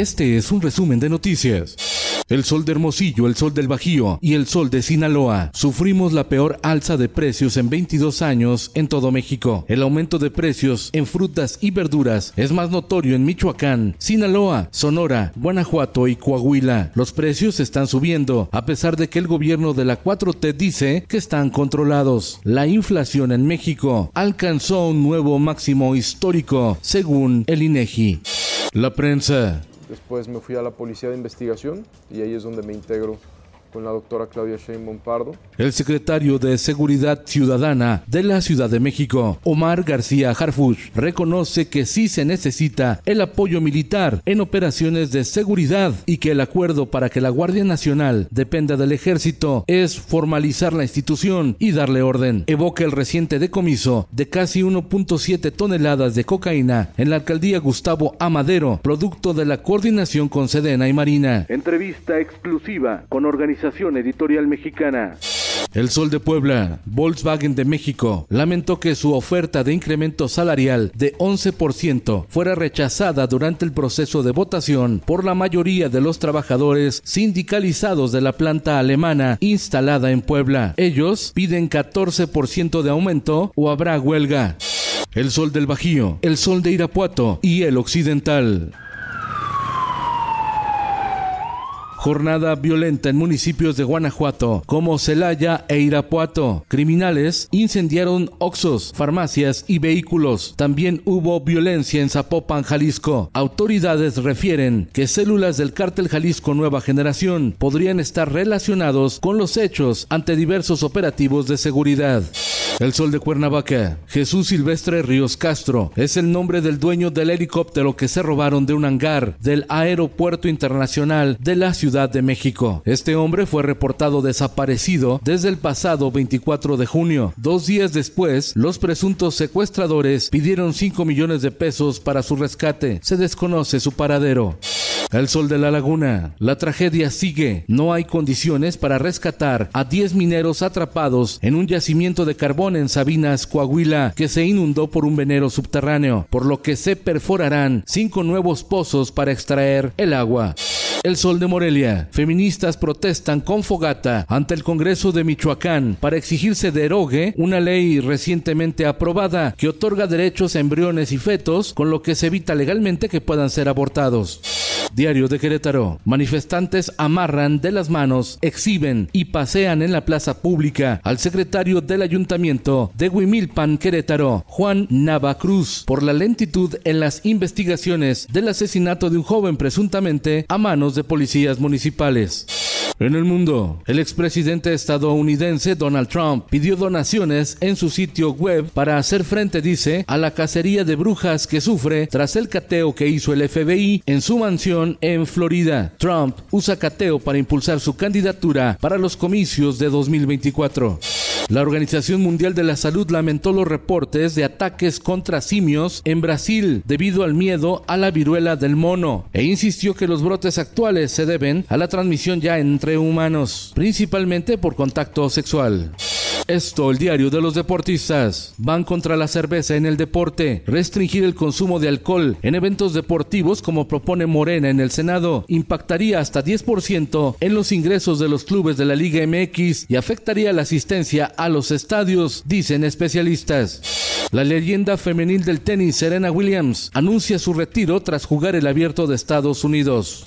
Este es un resumen de noticias. El sol de Hermosillo, el sol del Bajío y el sol de Sinaloa. Sufrimos la peor alza de precios en 22 años en todo México. El aumento de precios en frutas y verduras es más notorio en Michoacán, Sinaloa, Sonora, Guanajuato y Coahuila. Los precios están subiendo a pesar de que el gobierno de la 4T dice que están controlados. La inflación en México alcanzó un nuevo máximo histórico, según el INEGI. La prensa. Después me fui a la policía de investigación y ahí es donde me integro con la doctora Claudia Sheinbaum Pardo. El secretario de Seguridad Ciudadana de la Ciudad de México, Omar García Harfuch, reconoce que sí se necesita el apoyo militar en operaciones de seguridad y que el acuerdo para que la Guardia Nacional dependa del ejército es formalizar la institución y darle orden. Evoca el reciente decomiso de casi 1.7 toneladas de cocaína en la alcaldía Gustavo Amadero, producto de la coordinación con Sedena y Marina. Entrevista exclusiva con organizaciones Editorial Mexicana. El Sol de Puebla, Volkswagen de México, lamentó que su oferta de incremento salarial de 11% fuera rechazada durante el proceso de votación por la mayoría de los trabajadores sindicalizados de la planta alemana instalada en Puebla. Ellos piden 14% de aumento o habrá huelga. El Sol del Bajío, el Sol de Irapuato y el Occidental. Jornada violenta en municipios de Guanajuato como Celaya e Irapuato. Criminales incendiaron oxos, farmacias y vehículos. También hubo violencia en Zapopan, Jalisco. Autoridades refieren que células del cártel Jalisco Nueva Generación podrían estar relacionados con los hechos ante diversos operativos de seguridad. El Sol de Cuernavaca. Jesús Silvestre Ríos Castro es el nombre del dueño del helicóptero que se robaron de un hangar del Aeropuerto Internacional de la Ciudad de México. Este hombre fue reportado desaparecido desde el pasado 24 de junio. Dos días después, los presuntos secuestradores pidieron 5 millones de pesos para su rescate. Se desconoce su paradero. El sol de la laguna. La tragedia sigue. No hay condiciones para rescatar a 10 mineros atrapados en un yacimiento de carbón en Sabinas, Coahuila, que se inundó por un venero subterráneo, por lo que se perforarán cinco nuevos pozos para extraer el agua. El Sol de Morelia. Feministas protestan con fogata ante el Congreso de Michoacán para exigir se derogue una ley recientemente aprobada que otorga derechos a embriones y fetos, con lo que se evita legalmente que puedan ser abortados. Diario de Querétaro. Manifestantes amarran de las manos, exhiben y pasean en la plaza pública al secretario del ayuntamiento de Huimilpan, Querétaro, Juan Navacruz, por la lentitud en las investigaciones del asesinato de un joven presuntamente a manos de policías municipales. En el mundo, el expresidente estadounidense Donald Trump pidió donaciones en su sitio web para hacer frente, dice, a la cacería de brujas que sufre tras el cateo que hizo el FBI en su mansión en Florida. Trump usa cateo para impulsar su candidatura para los comicios de 2024. La Organización Mundial de la Salud lamentó los reportes de ataques contra simios en Brasil debido al miedo a la viruela del mono e insistió que los brotes actuales se deben a la transmisión ya entre humanos, principalmente por contacto sexual. Esto, el diario de los deportistas. Van contra la cerveza en el deporte. Restringir el consumo de alcohol en eventos deportivos como propone Morena en el Senado impactaría hasta 10% en los ingresos de los clubes de la Liga MX y afectaría la asistencia a los estadios, dicen especialistas. La leyenda femenil del tenis Serena Williams anuncia su retiro tras jugar el abierto de Estados Unidos.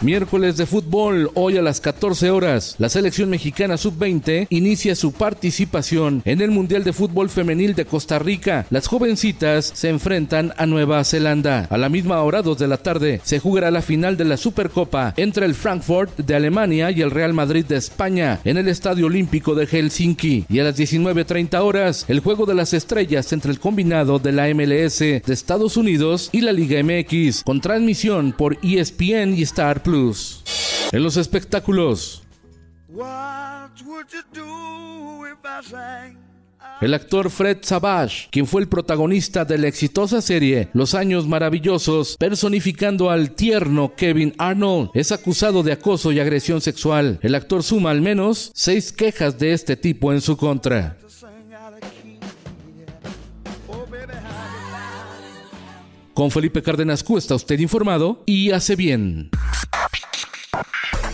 Miércoles de fútbol, hoy a las 14 horas, la selección mexicana sub-20 inicia su participación en el Mundial de Fútbol Femenil de Costa Rica. Las jovencitas se enfrentan a Nueva Zelanda. A la misma hora, 2 de la tarde, se jugará la final de la Supercopa entre el Frankfurt de Alemania y el Real Madrid de España en el Estadio Olímpico de Helsinki. Y a las 19.30 horas, el Juego de las Estrellas entre el combinado de la MLS de Estados Unidos y la Liga MX, con transmisión por ESPN y Star Plus. En los espectáculos. El actor Fred Savage, quien fue el protagonista de la exitosa serie Los Años Maravillosos, personificando al tierno Kevin Arnold, es acusado de acoso y agresión sexual. El actor suma al menos seis quejas de este tipo en su contra. Con Felipe Cárdenas Q está usted informado y hace bien.